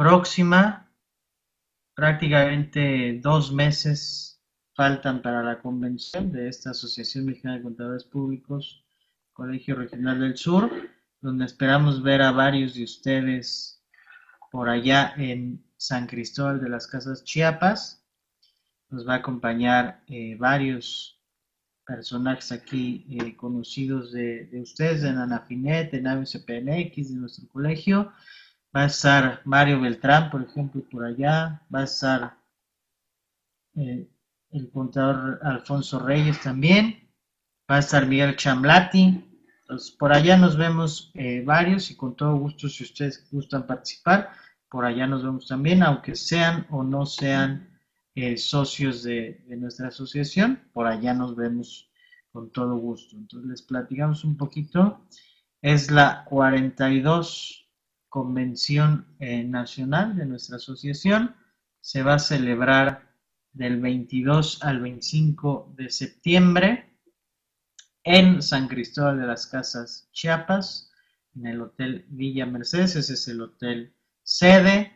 próxima. Prácticamente dos meses faltan para la convención de esta Asociación Mexicana de Contadores Públicos, Colegio Regional del Sur, donde esperamos ver a varios de ustedes por allá en San Cristóbal de las Casas Chiapas. Nos va a acompañar eh, varios personajes aquí eh, conocidos de, ustedes, de Nanafinet, de NAVCPNX, de nuestro colegio. Va a estar Mario Beltrán, por ejemplo, por allá. Va a estar eh, el contador Alfonso Reyes también. Va a estar Miguel Chamlati. Entonces, por allá nos vemos eh, varios y con todo gusto, si ustedes gustan participar, por allá nos vemos también, aunque sean o no sean socios de, de, nuestra asociación, por allá nos vemos con todo gusto. Entonces les platicamos un poquito. Es la 42 Convención eh, Nacional de nuestra asociación. Se va a celebrar del 22 al 25 de septiembre en San Cristóbal de las Casas, Chiapas, en el Hotel Villa Mercedes. Ese es el hotel sede.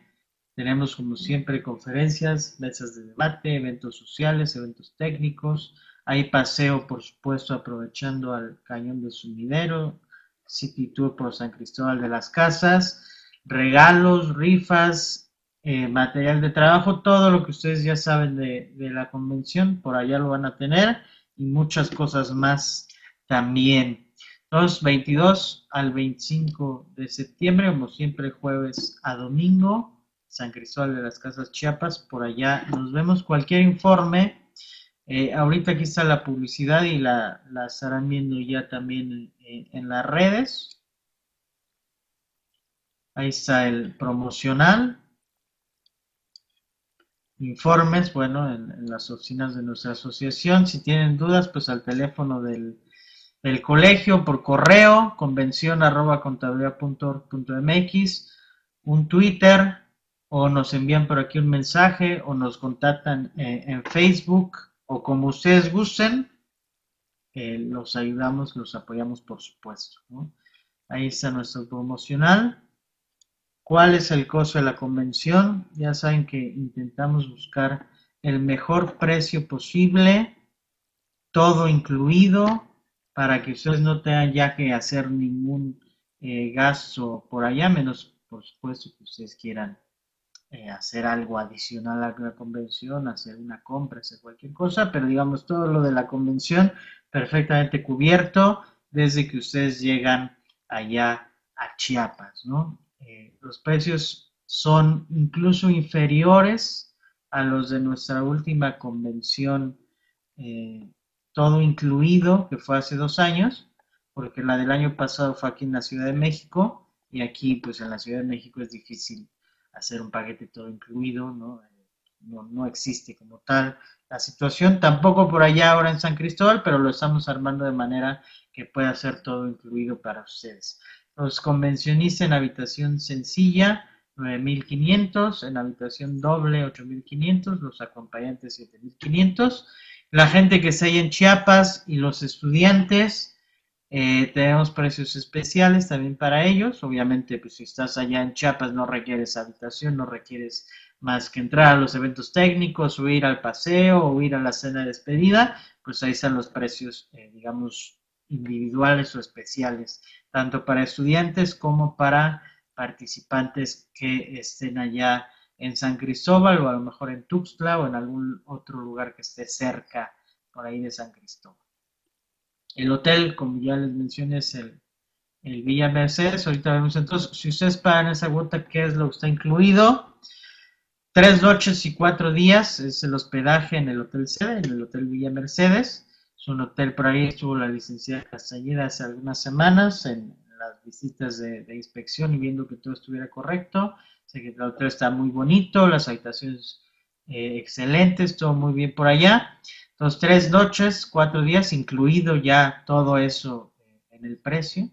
Tenemos, como siempre, conferencias, mesas de debate, eventos sociales, eventos técnicos. Hay paseo, por supuesto, aprovechando al Cañón de Sumidero, City Tour por San Cristóbal de las Casas, regalos, rifas, eh, material de trabajo, todo lo que ustedes ya saben de, la convención, por allá lo van a tener y muchas cosas más también. Entonces, 22 al 25 de septiembre, como siempre, jueves a domingo, San Cristóbal de las Casas Chiapas, por allá nos vemos. Cualquier informe, eh, ahorita aquí está la publicidad y la, la estarán viendo ya también en las redes. Ahí está el promocional. Informes, bueno, en, las oficinas de nuestra asociación. Si tienen dudas, pues al teléfono del, colegio, por correo, convención arroba mx, un Twitter, o nos envían por aquí un mensaje, o nos contactan eh, en Facebook, o como ustedes gusten, los ayudamos, los apoyamos por supuesto. Ahí está nuestro promocional. ¿Cuál es el costo de la convención? Ya saben que intentamos buscar el mejor precio posible, todo incluido, para que ustedes no tengan ya que hacer ningún eh, gasto por allá, menos por supuesto que ustedes quieran eh, hacer algo adicional a la convención, hacer una compra, hacer cualquier cosa, pero digamos todo lo de la convención perfectamente cubierto desde que ustedes llegan allá a Chiapas, ¿no? Eh, los precios son incluso inferiores a los de nuestra última convención, eh, todo incluido, que fue hace dos años, porque la del año pasado fue aquí en la Ciudad de México y aquí pues en la Ciudad de México es difícil hacer un paquete todo incluido, ¿no? No, no, existe como tal la situación, tampoco por allá ahora en San Cristóbal, pero lo estamos armando de manera que pueda ser todo incluido para ustedes. Los convencionistas en habitación sencilla, 9.500, en habitación doble, 8.500, los acompañantes, 7.500. La gente que está ahí en Chiapas y los estudiantes, eh, tenemos precios especiales también para ellos. Obviamente, pues si estás allá en Chiapas no requieres habitación, no requieres más que entrar a los eventos técnicos o ir al paseo o ir a la cena de despedida, pues ahí están los precios, eh, digamos, individuales o especiales tanto para estudiantes como para participantes que estén allá en San Cristóbal o a lo mejor en Tuxtla o en algún otro lugar que esté cerca por ahí de San Cristóbal. El hotel, como ya les mencioné, es el, Villa Mercedes. Ahorita vemos entonces, si ustedes pagan esa cuota, ¿qué es lo que está incluido? Tres noches y cuatro días es el hospedaje en el Hotel Sede, en el Hotel Villa Mercedes un hotel por ahí, estuvo la licenciada Castañeda hace algunas semanas en las visitas de, inspección y viendo que todo estuviera correcto. Sé que el hotel está muy bonito, las habitaciones eh, excelentes, todo muy bien por allá. Entonces, tres noches, cuatro días, incluido ya todo eso eh, en el precio.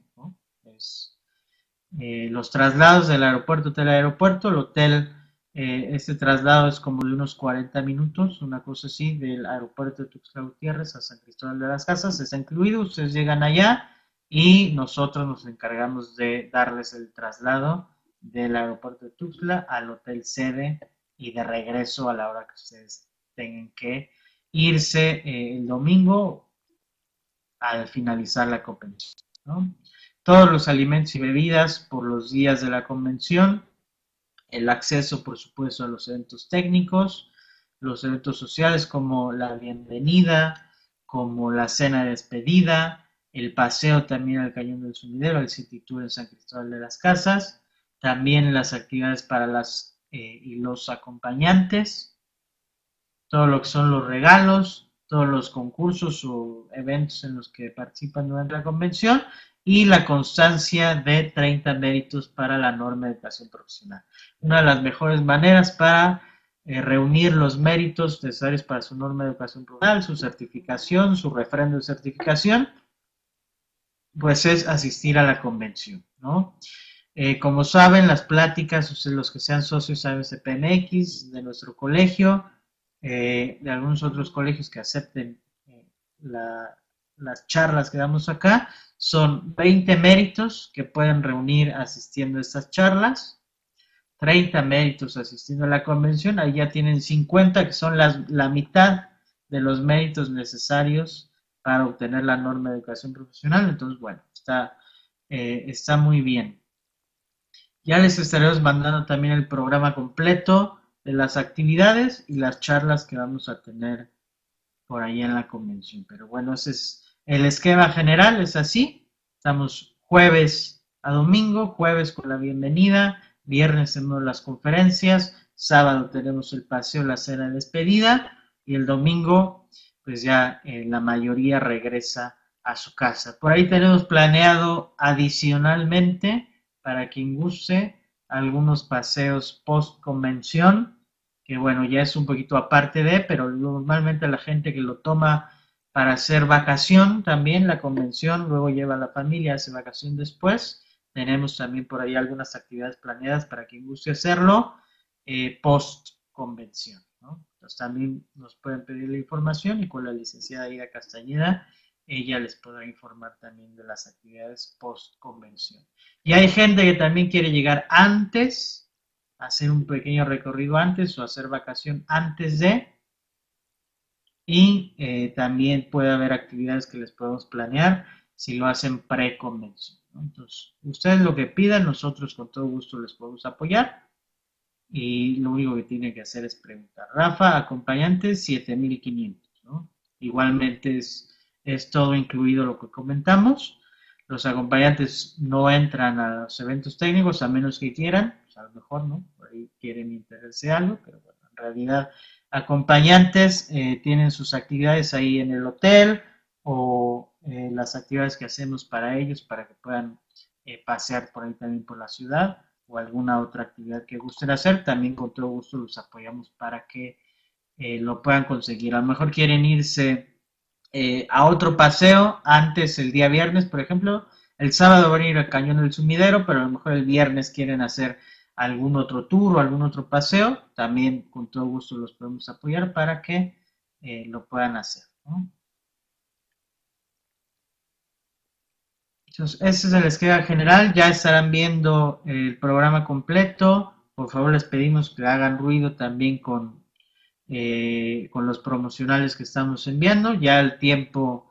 Eh, los traslados del aeropuerto, hotel aeropuerto, el hotel eh, este traslado es como de unos 40 minutos, una cosa así, del aeropuerto de Tuxtla Gutiérrez a San Cristóbal de las Casas, está incluido, ustedes llegan allá y nosotros nos encargamos de darles el traslado del aeropuerto de Tuxtla al hotel sede y de regreso a la hora que ustedes tengan que irse eh, el domingo al finalizar la convención. Todos los alimentos y bebidas por los días de la convención, el acceso, por supuesto, a los eventos técnicos, los eventos sociales como la bienvenida, como la cena de despedida, el paseo también al Cañón del Sumidero, el City Tour San Cristóbal de las Casas, también las actividades para las eh, y los acompañantes, todo lo que son los regalos, todos los concursos o eventos en los que participan durante la convención y la constancia de 30 méritos para la norma de educación profesional. Una de las mejores maneras para eh, reunir los méritos necesarios para su norma de educación profesional, su certificación, su refrendo de certificación, pues es asistir a la convención, ¿no? Eh, como saben, las pláticas, los que sean socios ABCPMX de nuestro colegio, eh, de algunos otros colegios que acepten las charlas que damos acá, son 20 méritos que pueden reunir asistiendo a estas charlas. 30 méritos asistiendo a la convención, ahí ya tienen 50, que son la mitad de los méritos necesarios para obtener la norma de educación profesional. Entonces, bueno, está, eh, está muy bien. Ya les estaremos mandando también el programa completo de las actividades y las charlas que vamos a tener por ahí en la convención. Pero bueno, ese es el esquema general, es así. Estamos jueves a domingo, jueves con la bienvenida, Viernes tenemos las conferencias, sábado tenemos el paseo, la cena de despedida y el domingo pues ya eh, la mayoría regresa a su casa. Por ahí tenemos planeado adicionalmente para quien guste algunos paseos post convención, que bueno, ya es un poquito aparte de, pero normalmente la gente que lo toma para hacer vacación también, la convención, luego lleva a la familia, hace vacación después, tenemos también por ahí algunas actividades planeadas para quien guste hacerlo eh, post convención. Entonces también nos pueden pedir la información y con la licenciada Ida Castañeda ella les podrá informar también de las actividades post convención. Y hay gente que también quiere llegar antes, hacer un pequeño recorrido antes o hacer vacación antes de. Y eh, también puede haber actividades que les podemos planear si lo hacen pre-convención. Entonces, ustedes lo que pidan, nosotros con todo gusto les podemos apoyar. Y lo único que tienen que hacer es preguntar. Rafa, acompañante 7500, ¿no? Igualmente es, es todo incluido lo que comentamos. Los acompañantes no entran a los eventos técnicos a menos que quieran, pues a lo mejor, ¿no? Por ahí quieren interesarse algo, pero bueno, en realidad acompañantes eh, tienen sus actividades ahí en el hotel o eh, las actividades que hacemos para ellos, para que puedan eh, pasear por ahí también por la ciudad o alguna otra actividad que gusten hacer, también con todo gusto los apoyamos para que lo puedan conseguir. A lo mejor quieren irse a otro paseo antes el día viernes, por ejemplo, el sábado van a ir al Cañón del Sumidero, pero a lo mejor el viernes quieren hacer algún otro tour o algún otro paseo, también con todo gusto los podemos apoyar para que lo puedan hacer. ese es el esquema general. Ya estarán viendo el programa completo. Por favor, les pedimos que hagan ruido también con, eh, con los promocionales que estamos enviando. Ya el tiempo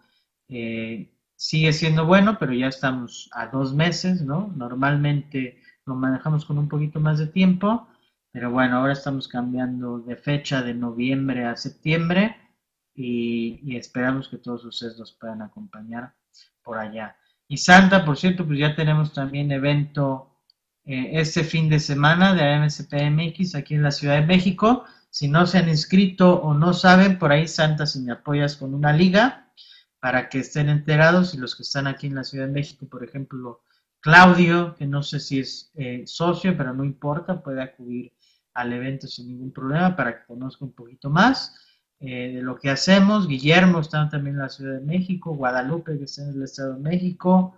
eh, sigue siendo bueno, pero ya estamos a dos meses, ¿no? Normalmente lo manejamos con un poquito más de tiempo, pero bueno, ahora estamos cambiando de fecha de noviembre a septiembre y, esperamos que todos ustedes nos puedan acompañar por allá. Y Santa, por cierto, pues ya tenemos también evento eh, este fin de semana de AMSPMX aquí en la Ciudad de México. Si no se han inscrito o no saben, por ahí Santa, si me apoyas con una liga para que estén enterados y los que están aquí en la Ciudad de México, por ejemplo, Claudio, que no sé si es eh, socio, pero no importa, puede acudir al evento sin ningún problema para que conozca un poquito más. Eh, de lo que hacemos. Guillermo está también en la Ciudad de México, Guadalupe que está en el Estado de México,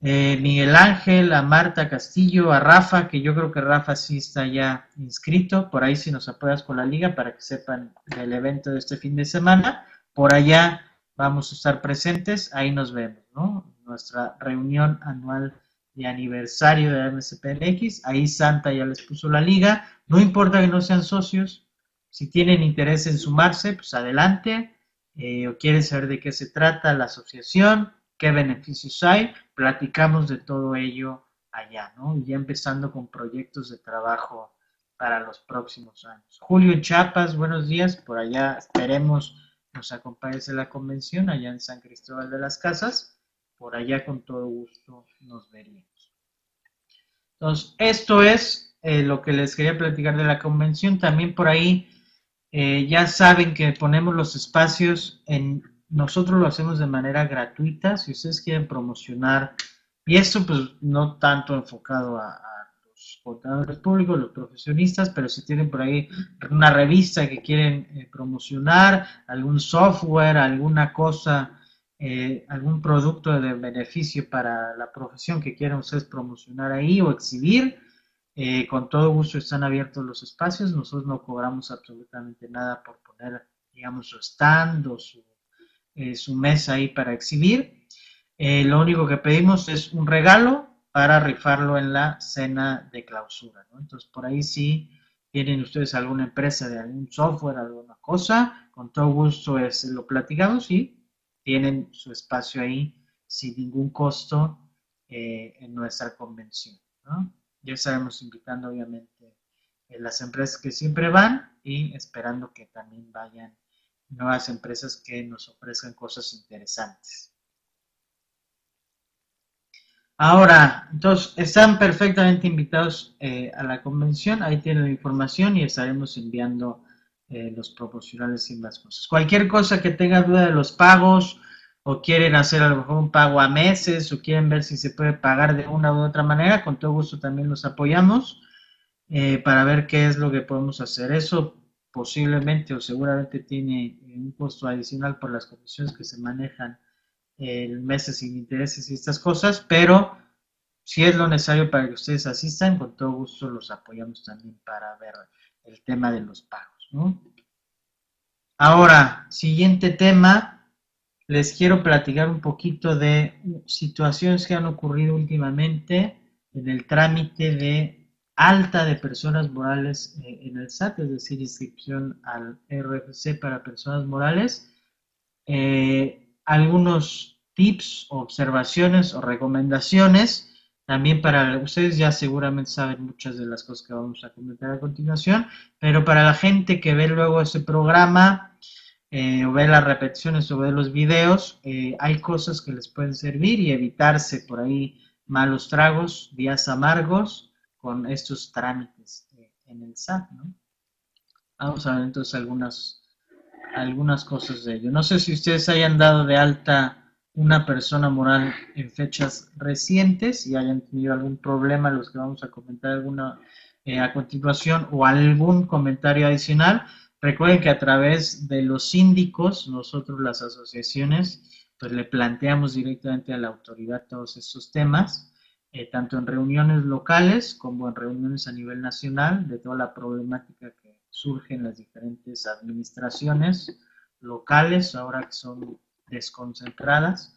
eh, Miguel Ángel, a Marta Castillo, a Rafa, que yo creo que Rafa sí está ya inscrito, por ahí si nos apoyas con la liga para que sepan del evento de este fin de semana, por allá vamos a estar presentes, ahí nos vemos, ¿no? Nuestra reunión anual de aniversario de MSPNX. Ahí Santa ya les puso la liga. No importa que no sean socios. Si tienen interés en sumarse, pues adelante. Eh, o quieren saber de qué se trata la asociación, qué beneficios hay, platicamos de todo ello allá, ¿no? Y ya empezando con proyectos de trabajo para los próximos años. Julio Chapas, buenos días, por allá esperemos nos acompañes en la convención allá en San Cristóbal de las Casas. Por allá con todo gusto nos veríamos. Entonces, esto es eh, lo que les quería platicar de la convención. También por ahí eh, ya saben que ponemos los espacios en... Nosotros lo hacemos de manera gratuita. Si ustedes quieren promocionar, y esto pues no tanto enfocado a contadores públicos, los profesionistas, pero si tienen por ahí una revista que quieren eh, promocionar, algún software, alguna cosa, eh, algún producto de beneficio para la profesión que quieran ustedes promocionar ahí o exhibir, eh, con todo gusto están abiertos los espacios. Nosotros no cobramos absolutamente nada por poner, digamos, su stand o su, su mesa ahí para exhibir. lo único que pedimos es un regalo para rifarlo en la cena de clausura. Entonces, por ahí sí tienen ustedes alguna empresa de algún software, alguna cosa, con todo gusto es, lo platicamos y tienen su espacio ahí sin ningún costo eh, en nuestra convención. Ya estaremos invitando, obviamente, a las empresas que siempre van y esperando que también vayan nuevas empresas que nos ofrezcan cosas interesantes. Ahora, entonces, están perfectamente invitados eh, a la convención, ahí tienen la información y estaremos enviando eh, los proporcionales y más cosas. Cualquier cosa que tengan duda de los pagos o quieren hacer a lo mejor un pago a meses o quieren ver si se puede pagar de una u otra manera, con todo gusto también los apoyamos eh, para ver qué es lo que podemos hacer. Eso posiblemente o seguramente tiene un costo adicional por las condiciones que se manejan el meses sin intereses y estas cosas, pero si es lo necesario para que ustedes asistan, con todo gusto los apoyamos también para ver el tema de los pagos. Ahora, siguiente tema, les quiero platicar un poquito de situaciones que han ocurrido últimamente en el trámite de alta de personas morales eh, en el SAT, es decir, inscripción al RFC para personas morales. Eh, algunos tips, observaciones o recomendaciones. También para ustedes ya seguramente saben muchas de las cosas que vamos a comentar a continuación, pero para la gente que ve luego ese programa eh, o ve las repeticiones o ve los videos, eh, hay cosas que les pueden servir y evitarse por ahí malos tragos, días amargos con estos trámites eh, en el SAT. ¿no? Vamos a ver entonces algunas algunas cosas de ello. No sé si ustedes hayan dado de alta una persona moral en fechas recientes y hayan tenido algún problema, los que vamos a comentar alguna eh, a continuación o algún comentario adicional. Recuerden que a través de los síndicos, nosotros las asociaciones, pues le planteamos directamente a la autoridad todos estos temas, eh, tanto en reuniones locales como en reuniones a nivel nacional, de toda la problemática que surgen las diferentes administraciones locales, ahora que son desconcentradas.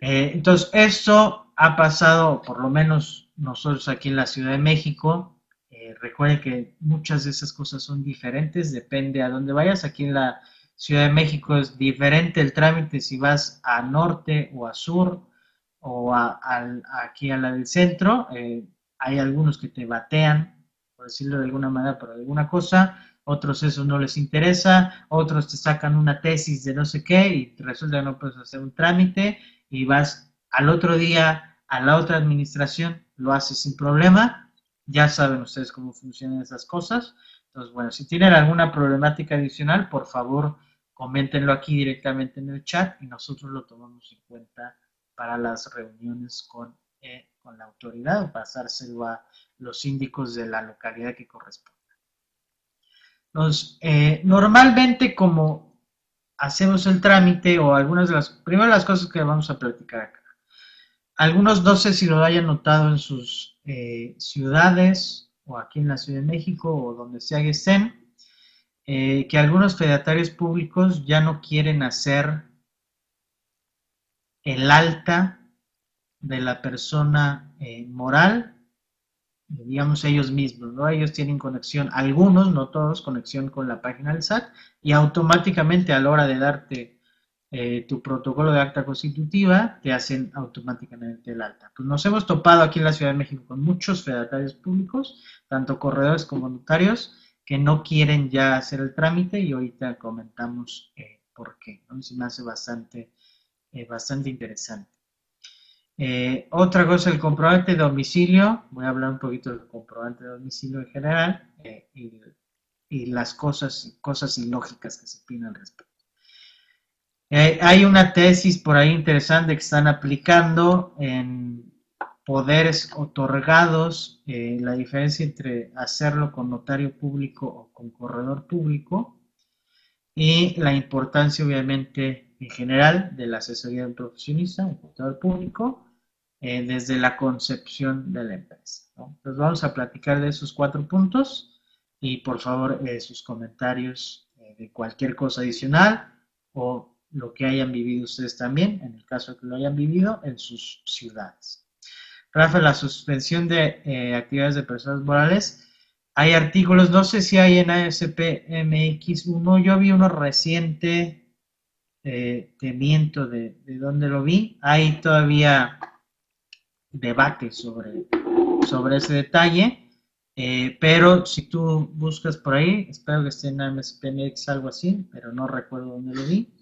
Eh, entonces, esto ha pasado, por lo menos nosotros aquí en la Ciudad de México. Eh, recuerden que muchas de esas cosas son diferentes, depende a dónde vayas. Aquí en la Ciudad de México es diferente el trámite si vas a norte o a sur o a, aquí a la del centro. Eh, hay algunos que te batean por decirlo de alguna manera, por alguna cosa, otros eso no les interesa, otros te sacan una tesis de no sé qué y resulta que no puedes hacer un trámite y vas al otro día a la otra administración, lo haces sin problema, ya saben ustedes cómo funcionan esas cosas. Entonces, bueno, si tienen alguna problemática adicional, por favor, coméntenlo aquí directamente en el chat y nosotros lo tomamos en cuenta para las reuniones con, eh, con la autoridad o pasárselo a los síndicos de la localidad que corresponda. Eh, normalmente como hacemos el trámite o algunas de las, primero las cosas que vamos a platicar acá. Algunos no sé si lo hayan notado en sus eh, ciudades o aquí en la Ciudad de México o donde sea que estén, eh, que algunos fedatarios públicos ya no quieren hacer el alta de la persona eh, moral, digamos ellos mismos, ¿no? Ellos tienen conexión, algunos, no todos, conexión con la página del SAT y automáticamente a la hora de darte eh, tu protocolo de acta constitutiva, te hacen automáticamente el alta. Pues nos hemos topado aquí en la Ciudad de México con muchos fedatarios públicos, tanto corredores como notarios, que no quieren ya hacer el trámite y ahorita comentamos eh, por qué. ¿no? Se me hace bastante, eh, bastante interesante. otra cosa, el comprobante de domicilio. Voy a hablar un poquito del comprobante de domicilio en general y, y, las cosas, cosas ilógicas que se piden al respecto. Eh, hay una tesis por ahí interesante que están aplicando en poderes otorgados, eh, la diferencia entre hacerlo con notario público o con corredor público y la importancia obviamente en general de la asesoría de un profesionista, un contador público, eh, desde la concepción de la empresa. Entonces vamos a platicar de esos cuatro puntos y por favor sus comentarios de cualquier cosa adicional o lo que hayan vivido ustedes también, en el caso de que lo hayan vivido, en sus ciudades. Rafa, la suspensión de eh, actividades de personas morales. Hay artículos, no sé si hay en ASP MX1, yo vi uno reciente, eh, te miento de, de dónde lo vi, hay todavía debate sobre, sobre ese detalle, eh, pero si tú buscas por ahí, espero que esté en ASP MX algo así, pero no recuerdo dónde lo vi.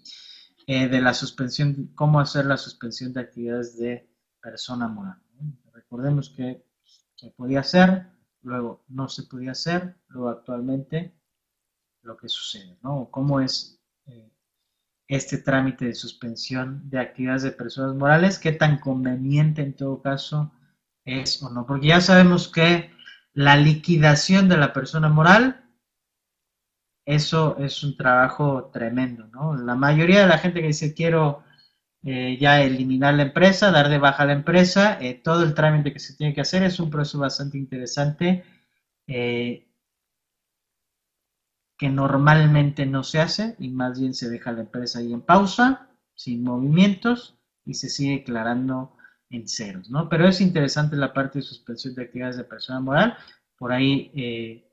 Eh, de la suspensión, cómo hacer la suspensión de actividades de persona moral. Recordemos que se podía hacer, luego no se podía hacer, luego actualmente lo que sucede, ¿no? ¿Cómo es este trámite de suspensión de actividades de personas morales? ¿Qué tan conveniente en todo caso es o no? Porque ya sabemos que la liquidación de la persona moral eso es un trabajo tremendo, ¿no? La mayoría de la gente que dice quiero eh, ya eliminar la empresa, dar de baja la empresa, eh, todo el trámite que se tiene que hacer es un proceso bastante interesante eh, que normalmente no se hace y más bien se deja la empresa ahí en pausa, sin movimientos y se sigue declarando en ceros, ¿no? Pero es interesante la parte de suspensión de actividades de persona moral, por ahí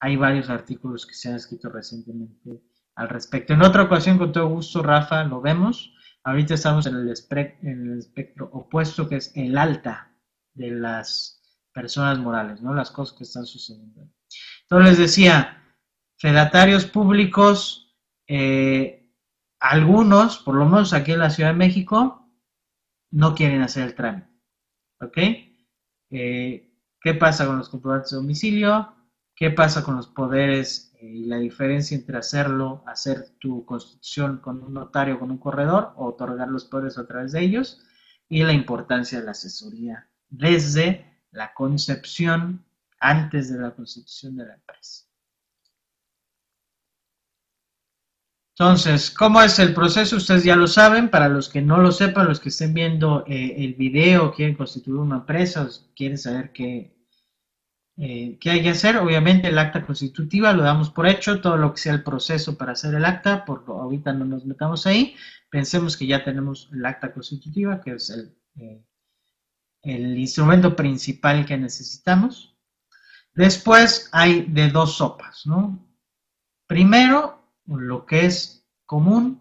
hay varios artículos que se han escrito recientemente al respecto. En otra ocasión, con todo gusto, Rafa, lo vemos. Ahorita estamos en el, espectro opuesto, que es el alta de las personas morales, ¿no? Las cosas que están sucediendo. Entonces les decía, fedatarios públicos, eh, algunos, por lo menos aquí en la Ciudad de México, no quieren hacer el trámite. ¿Ok? Eh, ¿Qué pasa con los comprobantes de domicilio? ¿Qué pasa con los poderes eh, y la diferencia entre hacerlo, hacer tu constitución con un notario, con un corredor, o otorgar los poderes a través de ellos? Y la importancia de la asesoría desde la concepción antes de la constitución de la empresa. Entonces, ¿cómo es el proceso? Ustedes ya lo saben, para los que no lo sepan, los que estén viendo eh, el video, quieren constituir una empresa, quieren saber qué, eh, ¿Qué hay que hacer? Obviamente el acta constitutiva lo damos por hecho, todo lo que sea el proceso para hacer el acta, por ahorita no nos metamos ahí, pensemos que ya tenemos el acta constitutiva, que es el, eh, el instrumento principal que necesitamos. Después hay de dos sopas, ¿no? Primero, lo que es común,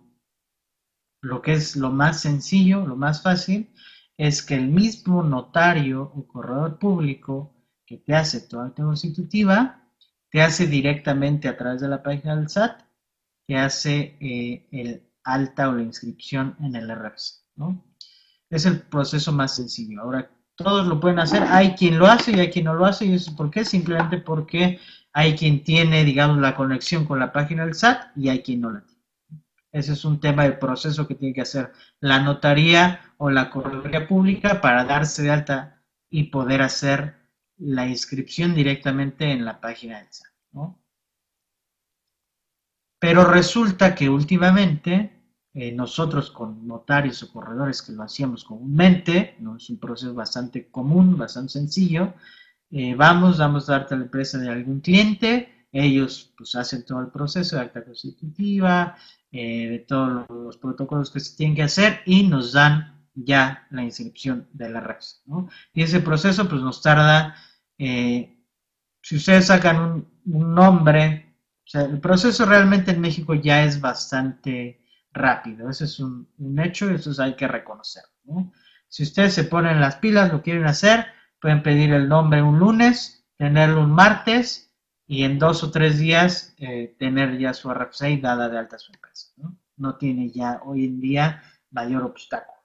lo que es lo más sencillo, lo más fácil, es que el mismo notario o corredor público que te hace tu acta constitutiva, te hace directamente a través de la página del SAT, te hace eh, el alta o la inscripción en el RFC, ¿no? Es el proceso más sencillo. Ahora, todos lo pueden hacer, hay quien lo hace y hay quien no lo hace, y eso por qué, simplemente porque hay quien tiene, digamos, la conexión con la página del SAT y hay quien no la tiene. Ese es un tema del proceso que tiene que hacer la notaría o la correduría pública para darse de alta y poder hacer la inscripción directamente en la página del SAT. Pero resulta que últimamente eh, nosotros con notarios o corredores que lo hacíamos comúnmente, ¿no? es un proceso bastante común, bastante sencillo, eh, vamos, damos darte a la empresa de algún cliente, ellos pues hacen todo el proceso de acta constitutiva, eh, de todos los protocolos que se tienen que hacer y nos dan ya la inscripción de la REPS. Y ese proceso pues nos tarda, eh, si ustedes sacan un, nombre, o sea, el proceso realmente en México ya es bastante rápido, ese es un, hecho y eso hay que reconocerlo. Si ustedes se ponen las pilas, lo quieren hacer, pueden pedir el nombre un lunes, tenerlo un martes y en dos o tres días eh, tener ya su RFC dada de alta su empresa. ¿no? no tiene ya hoy en día mayor obstáculo.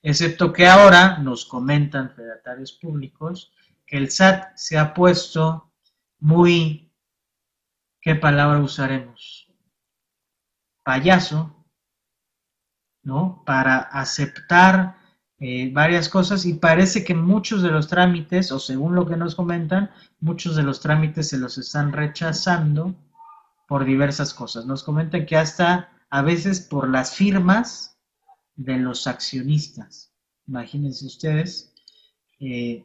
Excepto que ahora nos comentan fedatarios públicos que el SAT se ha puesto muy, ¿qué palabra usaremos? Payaso, ¿no? Para aceptar eh, varias cosas y parece que muchos de los trámites, o según lo que nos comentan, muchos de los trámites se los están rechazando por diversas cosas. Nos comentan que hasta a veces por las firmas de los accionistas. Imagínense ustedes, eh,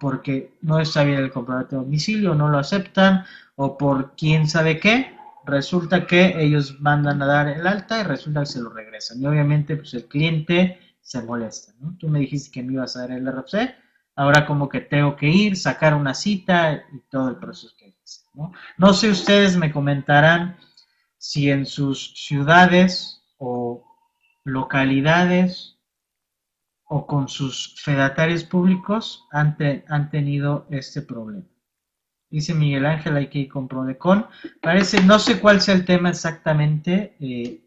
porque no está bien el comprobante de domicilio, no lo aceptan, o por quién sabe qué, resulta que ellos mandan a dar el alta y resulta que se lo regresan. Y obviamente pues el cliente se molesta. Tú me dijiste que me ibas a dar el RFC, ahora como que tengo que ir, sacar una cita y todo el proceso que hice, ¿no? No sé, ustedes me comentarán si en sus ciudades o localidades o con sus fedatarios públicos han, han tenido este problema. Dice Miguel Ángel, hay que ir con Prodecon. Parece, no sé cuál sea el tema exactamente, eh,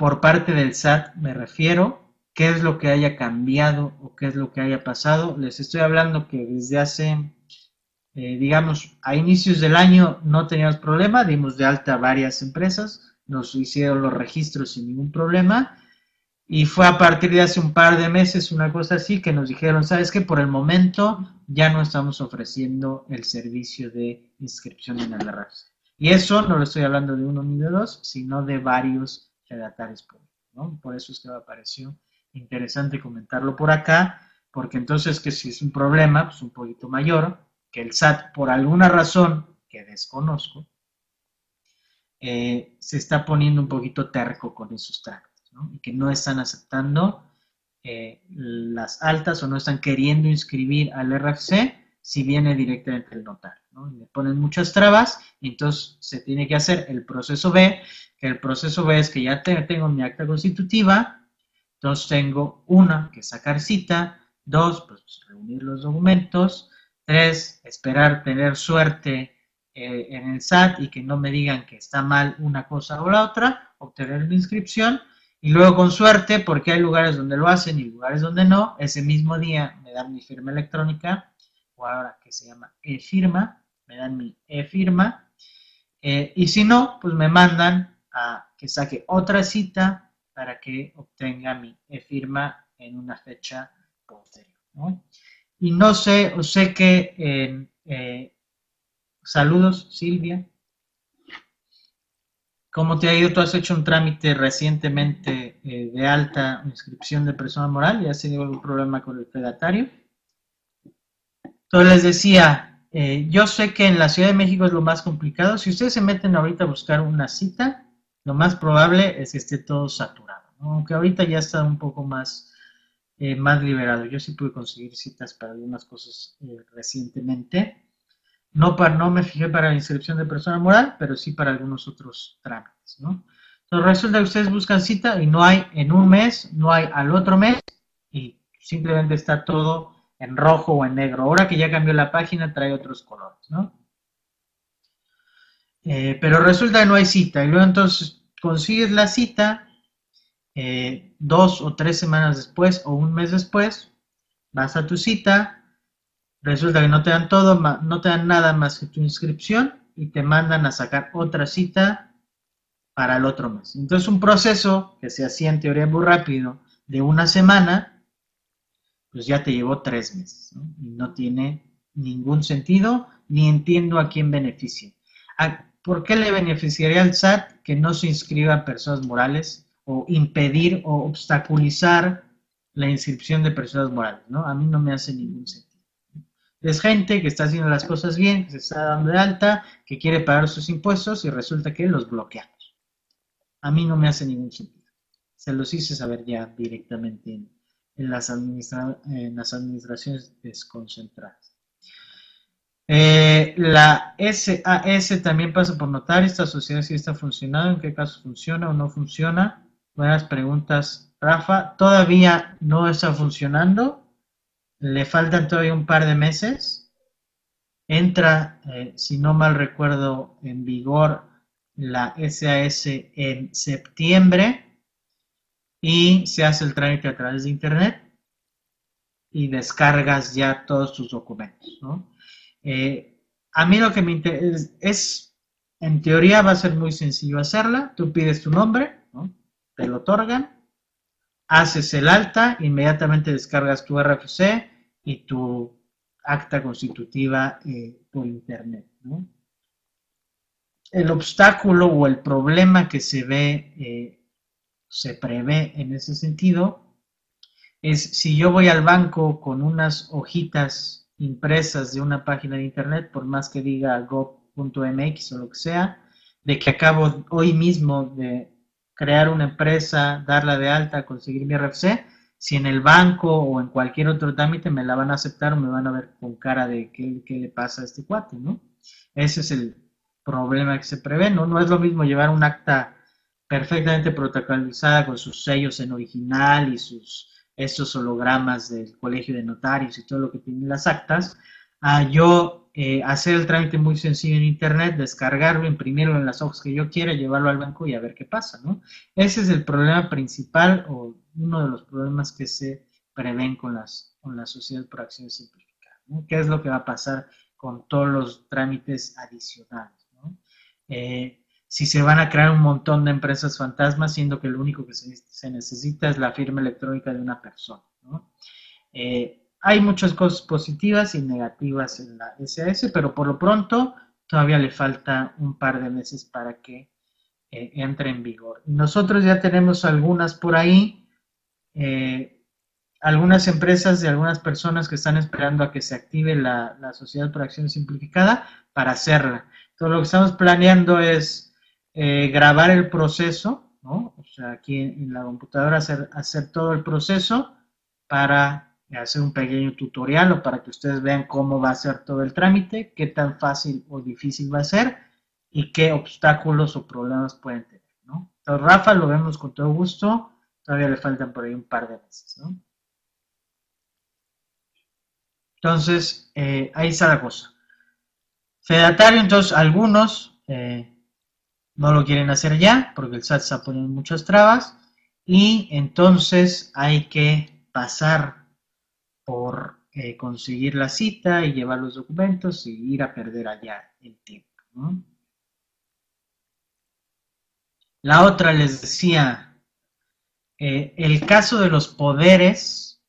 por parte del SAT me refiero, qué es lo que haya cambiado o qué es lo que haya pasado. Les estoy hablando que desde hace eh, digamos, a inicios del año no teníamos problema, dimos de alta varias empresas, nos hicieron los registros sin ningún problema. Y fue a partir de hace un par de meses, una cosa así, que nos dijeron, sabes que por el momento ya no estamos ofreciendo el servicio de inscripción en el. Y eso no lo estoy hablando de uno ni de dos, sino de varios públicos. Por eso es que me pareció interesante comentarlo por acá, porque entonces que si es un problema, pues un poquito mayor, que el SAT, por alguna razón que desconozco, eh, se está poniendo un poquito terco con esos trámites, ¿no? Y que no están aceptando eh, las altas o no están queriendo inscribir al RFC si viene directamente del notario, ¿no? Y le ponen muchas trabas y entonces se tiene que hacer el proceso B, que el proceso B es que ya tengo mi acta constitutiva, entonces tengo una, que sacar cita, dos, pues reunir los documentos, Tres, esperar tener suerte eh, en el SAT y que no me digan que está mal una cosa o la otra, obtener la inscripción y luego con suerte, porque hay lugares donde lo hacen y lugares donde no, ese mismo día me dan mi firma electrónica, o ahora que se llama e-firma, me dan mi e-firma, eh, y si no, pues me mandan a que saque otra cita para que obtenga mi e-firma en una fecha posterior. Y no sé, o sé que, eh, saludos Silvia. ¿Cómo te ha ido? ¿Tú has hecho un trámite recientemente eh, de alta inscripción de persona moral y has tenido algún problema con el fedatario? Entonces les decía, eh, yo sé que en la Ciudad de México es lo más complicado. Si ustedes se meten ahorita a buscar una cita, lo más probable es que esté todo saturado. Aunque ahorita ya está un poco más eh, más liberado. Yo sí pude conseguir citas para algunas cosas eh, recientemente. No, para, no me fijé para la inscripción de persona moral, pero sí para algunos otros trámites. Entonces resulta que ustedes buscan cita y no hay en un mes, no hay al otro mes y simplemente está todo en rojo o en negro. Ahora que ya cambió la página trae otros colores, ¿no? Eh, pero resulta que no hay cita y luego entonces consigues la cita eh, dos o tres semanas después o un mes después, vas a tu cita, resulta que no te dan todo, no te dan nada más que tu inscripción y te mandan a sacar otra cita para el otro mes. Entonces un proceso que se hacía en teoría muy rápido de una semana, pues ya te llevó tres meses y no tiene ningún sentido ni entiendo a quién beneficia. ¿Por qué le beneficiaría al SAT que no se inscriban personas morales o impedir o obstaculizar la inscripción de personas morales, ¿no? A mí no me hace ningún sentido. Es gente que está haciendo las cosas bien, que se está dando de alta, que quiere pagar sus impuestos y resulta que los bloqueamos. A mí no me hace ningún sentido. se los hice saber ya directamente en, las, en las administraciones desconcentradas. Eh, la SAS también pasa por notar esta sociedad si está funcionando, en qué caso funciona o no funciona. Buenas preguntas, Rafa. Todavía no está funcionando. Le faltan todavía un par de meses. Entra, eh, si no mal recuerdo, en vigor la SAS en septiembre y se hace el trámite a través de Internet y descargas ya todos tus documentos. ¿no? Eh, a mí lo que me interesa es, en teoría va a ser muy sencillo hacerla. Tú pides tu nombre, ¿no? te lo otorgan, haces el alta, inmediatamente descargas tu RFC y tu acta constitutiva eh, por internet. El obstáculo o el problema que se ve, eh, se prevé en ese sentido, es si yo voy al banco con unas hojitas impresas de una página de internet, por más que diga go.mx o lo que sea, de que acabo hoy mismo de crear una empresa, darla de alta, conseguir mi RFC, si en el banco o en cualquier otro trámite me la van a aceptar o me van a ver con cara de qué, qué le pasa a este cuate, ¿no? Ese es el problema que se prevé, ¿no? No es lo mismo llevar un acta perfectamente protocolizada con sus sellos en original y sus estos hologramas del colegio de notarios y todo lo que tienen las actas, a yo eh, hacer el trámite muy sencillo en internet, descargarlo, imprimirlo en las hojas que yo quiera, llevarlo al banco y a ver qué pasa, ¿no? Ese es el problema principal o uno de los problemas que se prevén con, las, con la sociedad por acción simplificada, ¿no? ¿Qué es lo que va a pasar con todos los trámites adicionales, ¿no? Eh, si se van a crear un montón de empresas fantasmas, siendo que lo único que se, necesita es la firma electrónica de una persona. Eh, hay muchas cosas positivas y negativas en la SAS, pero por lo pronto todavía le falta un par de meses para que eh, entre en vigor. Nosotros ya tenemos algunas por ahí, eh, algunas empresas de algunas personas que están esperando a que se active la, la sociedad por acción simplificada para hacerla. Entonces lo que estamos planeando es eh, grabar el proceso, ¿no? O sea, aquí en, la computadora hacer, todo el proceso para hacer un pequeño tutorial o para que ustedes vean cómo va a ser todo el trámite, qué tan fácil o difícil va a ser y qué obstáculos o problemas pueden tener, ¿no? Entonces, Rafa, lo vemos con todo gusto, todavía le faltan por ahí un par de meses, ¿no? Entonces, eh, ahí está la cosa. Fedatario, entonces, algunos eh, no lo quieren hacer ya porque el SAT está poniendo muchas trabas y entonces hay que pasar por eh, conseguir la cita y llevar los documentos y ir a perder allá el tiempo. La otra les decía, eh, el caso de los poderes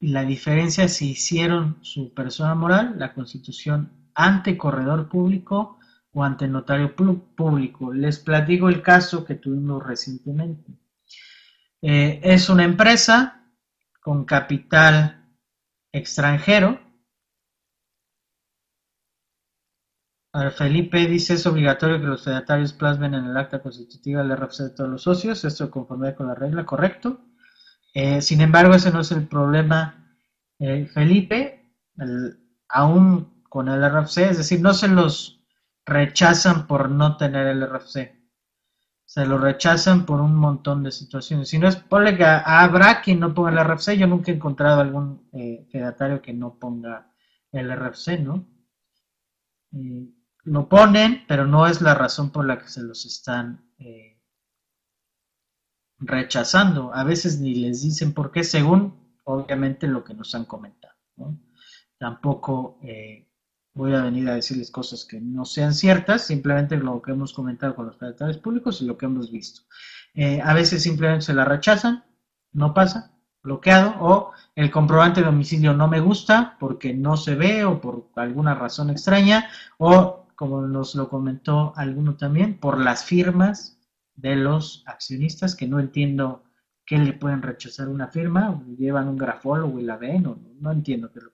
la diferencia si hicieron su persona moral, la constitución ante corredor público o ante notario público. Les platico el caso que tuvimos recientemente. Eh, es una empresa con capital extranjero. Felipe dice es obligatorio que los fedatarios plasmen en el acta constitutiva el RFC de todos los socios, esto conforme con la regla, correcto. Eh, sin embargo, ese no es el problema, eh, Felipe, aún con el RFC, es decir, no se los rechazan por no tener el RFC. Se lo rechazan por un montón de situaciones. Si no es, ponle que habrá quien no ponga el RFC. Yo nunca he encontrado algún eh, que no ponga el RFC, ¿no? Eh, lo ponen, pero no es la razón por la que se los están eh, rechazando. A veces ni les dicen por qué, según obviamente lo que nos han comentado. Tampoco eh, voy a venir a decirles cosas que no sean ciertas, simplemente lo que hemos comentado con los tratadores públicos y lo que hemos visto. Eh, a veces simplemente se la rechazan, no pasa, bloqueado, o el comprobante de domicilio no me gusta porque no se ve o por alguna razón extraña, o como nos lo comentó alguno también, por las firmas de los accionistas, que no entiendo qué le pueden rechazar una firma, llevan un grafólogo y la ven, o no, entiendo qué es lo.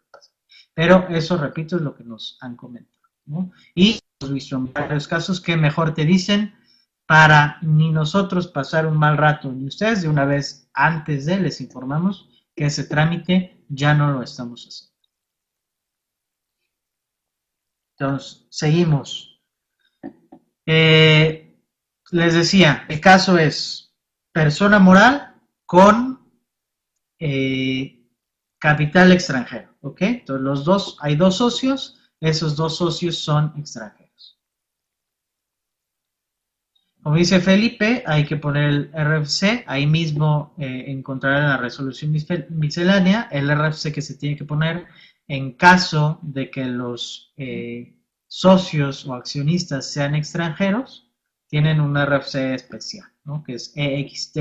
Pero eso, repito, es lo que nos han comentado. Y hemos visto en varios casos que mejor te dicen, para ni nosotros pasar un mal rato, ni ustedes de una vez antes de les informamos que ese trámite ya no lo estamos haciendo. Entonces, seguimos. Eh, les decía, el caso es persona moral con eh, capital extranjero, ¿ok? Entonces, los dos, hay dos socios, esos dos socios son extranjeros. Como dice Felipe, hay que poner el RFC, ahí mismo eh, encontrarán la resolución miscelánea, el RFC que se tiene que poner en caso de que los eh, socios o accionistas sean extranjeros, tienen un RFC especial, ¿no? que es EXT,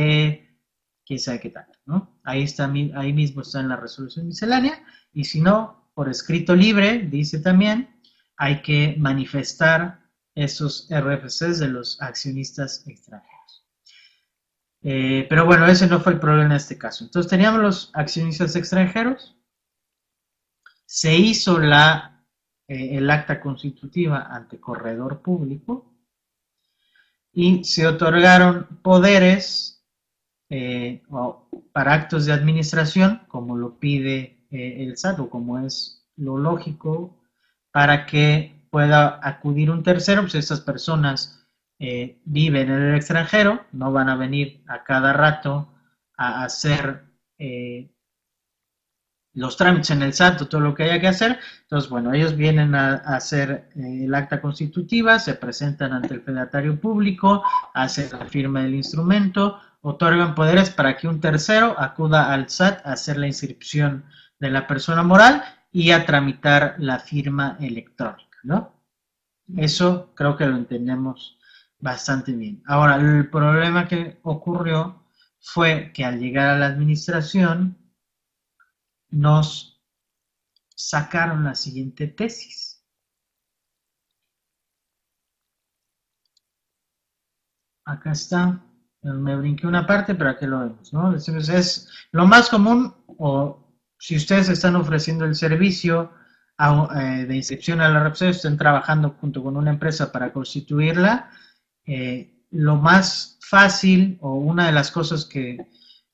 quién sabe qué tal. Ahí, está, ahí mismo está en la resolución miscelánea, y si no, por escrito libre, dice también, hay que manifestar esos RFCs de los accionistas extranjeros. Eh, pero bueno, ese no fue el problema en este caso. Entonces teníamos los accionistas extranjeros, se hizo la, eh, el acta constitutiva ante corredor público y se otorgaron poderes eh, para actos de administración, como lo pide el SAT o como es lo lógico, para que pueda acudir un tercero, pues estas personas eh, viven en el extranjero, no van a venir a cada rato a hacer eh, los trámites en el SAT todo lo que haya que hacer. Entonces, bueno, ellos vienen a, hacer eh, el acta constitutiva, se presentan ante el fedatario público, hacen la firma del instrumento, otorgan poderes para que un tercero acuda al SAT a hacer la inscripción de la persona moral y a tramitar la firma electrónica. ¿no? Eso creo que lo entendemos bastante bien. Ahora, el problema que ocurrió fue que al llegar a la administración nos sacaron la siguiente tesis. Acá está. Me brinqué una parte, pero aquí lo vemos, ¿no? Es lo más común, o si ustedes están ofreciendo el servicio eh, de inscripción a la REPSE, estén trabajando junto con una empresa para constituirla, eh, lo más fácil o una de las cosas que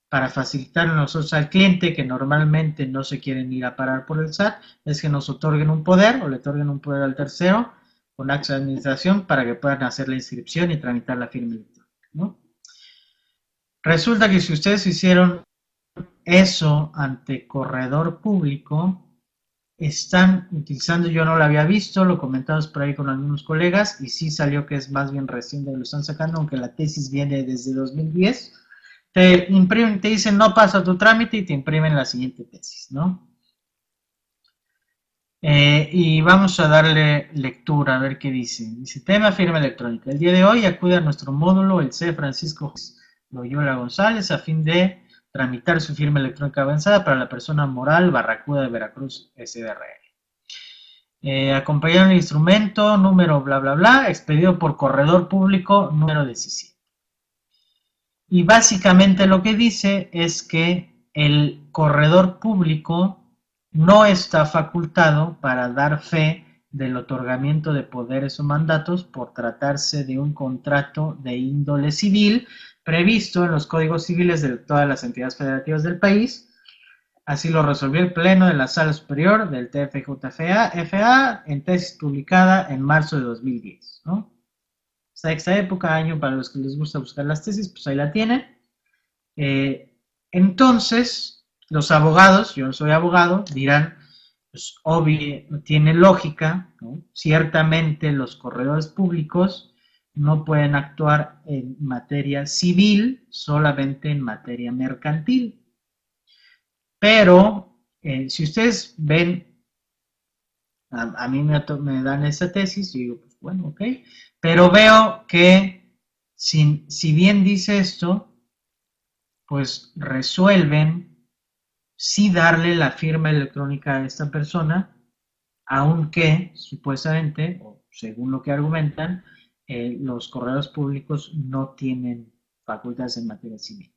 para facilitar nosotros al cliente que normalmente no se quieren ir a parar por el SAT es que nos otorguen un poder o le otorguen un poder al tercero con acta de administración para que puedan hacer la inscripción y tramitar la firma electrónica. Resulta que si ustedes hicieron eso ante corredor público, están utilizando, yo no lo había visto, lo comentamos por ahí con algunos colegas y sí salió que es más bien reciente, lo están sacando, aunque la tesis viene desde 2010. Te imprimen, te dicen no pasa tu trámite y te imprimen la siguiente tesis, ¿no? Eh, y vamos a darle lectura a ver qué dice. Dice, tema firma electrónica. El día de hoy acude a nuestro módulo el C. Francisco Loyola González a fin de tramitar su firma electrónica avanzada para la persona moral Barracuda de Veracruz SDRL. Eh, el instrumento, número bla bla bla, expedido por corredor público número 17. Y básicamente lo que dice es que el corredor público no está facultado para dar fe del otorgamiento de poderes o mandatos por tratarse de un contrato de índole civil previsto en los códigos civiles de todas las entidades federativas del país. Así lo resolvió el Pleno de la Sala Superior del TFJFA FA, en tesis publicada en marzo de 2010. ¿no? esta época, año para los que les gusta buscar las tesis, pues ahí la tienen. Eh, entonces, los abogados, yo no soy abogado, dirán, pues obvio, tiene lógica, ciertamente los corredores públicos no pueden actuar en materia civil, solamente en materia mercantil. Pero eh, si ustedes ven, a, mí me, dan esa tesis, y digo, pues bueno, ok, pero veo que si, si bien dice esto, pues resuelven sí darle la firma electrónica a esta persona, aunque supuestamente, o según lo que argumentan, eh, los correos públicos no tienen facultades en materia civil.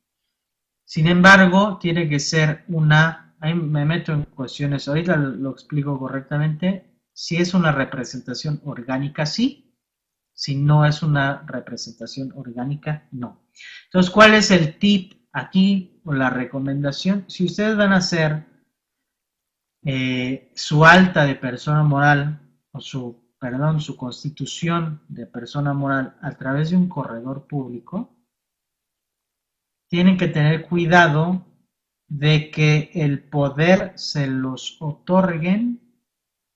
Sin embargo, tiene que ser una, ahí me meto en cuestiones, ahorita lo explico correctamente, si es una representación orgánica, sí, Si no es una representación orgánica, no. Entonces, ¿cuál es el tip aquí o la recomendación? Si ustedes van a hacer eh, su alta de persona moral o su, perdón, su constitución de persona moral a través de un corredor público, tienen que tener cuidado de que el poder se los otorguen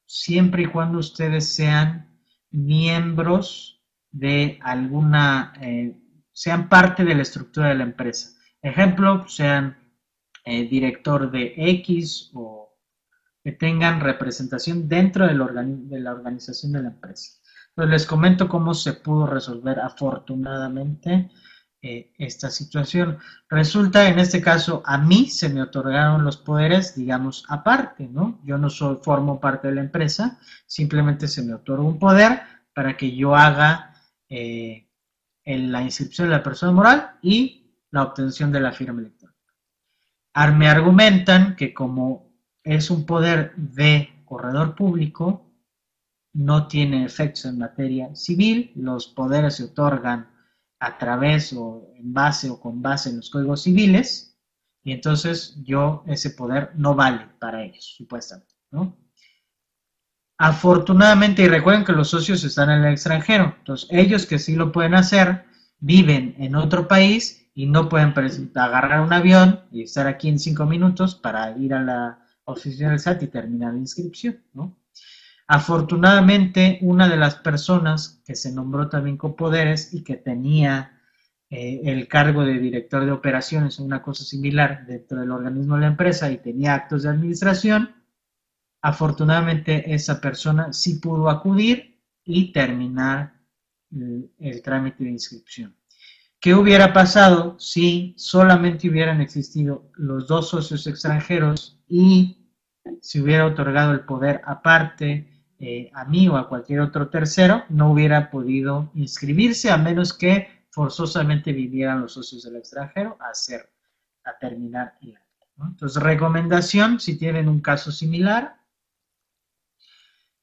siempre y cuando ustedes sean miembros de alguna, eh, sean parte de la estructura de la empresa. Ejemplo, sean eh, director de X o que tengan representación dentro de la organización de la empresa. Pues les comento cómo se pudo resolver afortunadamente eh, esta situación. Resulta, en este caso, a mí se me otorgaron los poderes, digamos, aparte, ¿no? Yo no soy, formo parte de la empresa, simplemente se me otorga un poder para que yo haga eh, la inscripción de la persona moral y la obtención de la firma electrónica. Me argumentan que como es un poder de corredor público, no tiene efectos en materia civil, los poderes se otorgan a través o en base o con base en los códigos civiles, y entonces yo ese poder no vale para ellos, supuestamente, ¿no? Afortunadamente, y recuerden que los socios están en el extranjero, entonces ellos que sí lo pueden hacer, viven en otro país y no pueden agarrar un avión y estar aquí en cinco minutos para ir a la oficina del SAT y terminar la inscripción, ¿no? Afortunadamente, una de las personas que se nombró también con poderes y que tenía eh, el cargo de director de operaciones o una cosa similar dentro del organismo de la empresa y tenía actos de administración, afortunadamente esa persona sí pudo acudir y terminar el, el trámite de inscripción. ¿Qué hubiera pasado si solamente hubieran existido los dos socios extranjeros y se hubiera otorgado el poder aparte eh, a mí o a cualquier otro tercero, no hubiera podido inscribirse a menos que forzosamente vinieran los socios del extranjero a hacer, a terminar el acto. Entonces, recomendación, si tienen un caso similar,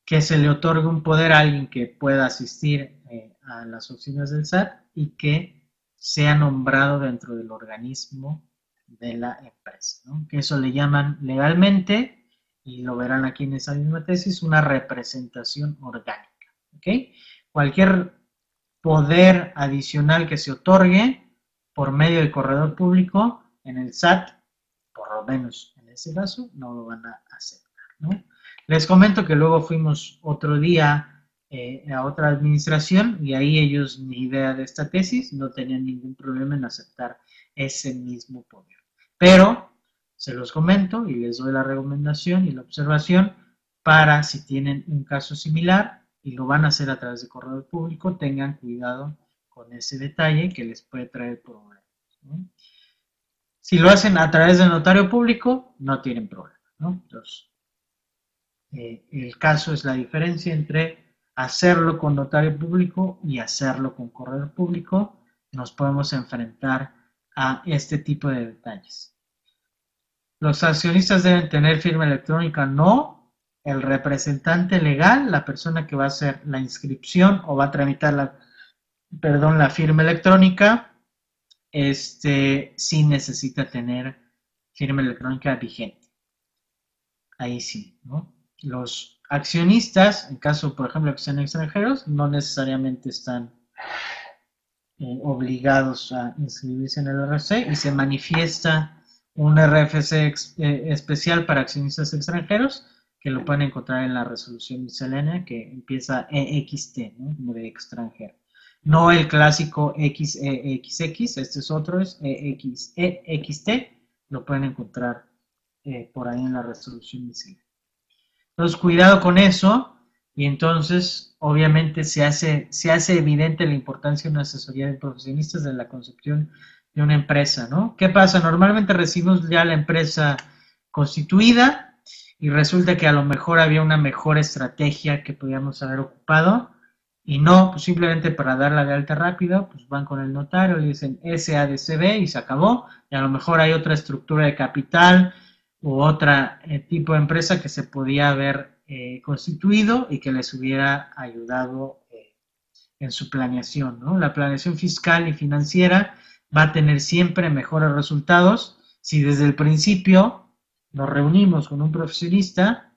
que se le otorgue un poder a alguien que pueda asistir eh, a las oficinas del SAT y que sea nombrado dentro del organismo de la empresa. Que eso le llaman legalmente y lo verán aquí en esa misma tesis, una representación orgánica. Cualquier poder adicional que se otorgue por medio del corredor público en el SAT, por lo menos en ese caso, no lo van a aceptar. Les comento que luego fuimos otro día eh, a otra administración y ahí ellos, ni idea de esta tesis, no tenían ningún problema en aceptar ese mismo poder. Pero se los comento y les doy la recomendación y la observación para si tienen un caso similar y lo van a hacer a través de correo público, tengan cuidado con ese detalle que les puede traer problemas. Si lo hacen a través de notario público, no tienen problema. Entonces, eh, el caso es la diferencia entre hacerlo con notario público y hacerlo con correo público. Nos podemos enfrentar a este tipo de detalles. Los accionistas deben tener firma electrónica, no. El representante legal, la persona que va a hacer la inscripción o va a tramitar la, perdón, la firma electrónica, este sí necesita tener firma electrónica vigente. Ahí sí, ¿no? Los accionistas, en caso, por ejemplo, que sean extranjeros, no necesariamente están eh, obligados a inscribirse en el RC y se manifiesta un RFC eh, especial para accionistas extranjeros que lo pueden encontrar en la resolución miscelánea que empieza EXT, ¿no? como de extranjero. No el clásico XEXX, este es otro, es EXT, lo pueden encontrar eh, por ahí en la resolución miscelánea. Entonces, cuidado con eso, y entonces, obviamente, se hace, se hace evidente la importancia de una asesoría de profesionistas de la concepción de una empresa, ¿no? ¿Qué pasa? Normalmente recibimos ya la empresa constituida y resulta que a lo mejor había una mejor estrategia que podíamos haber ocupado y no, pues simplemente para darla de alta rápido, pues van con el notario y dicen SADCB y se acabó. Y a lo mejor hay otra estructura de capital u otro eh, tipo de empresa que se podía haber eh, constituido y que les hubiera ayudado en su planeación. ¿no? La planeación fiscal y financiera va a tener siempre mejores resultados si desde el principio nos reunimos con un profesionista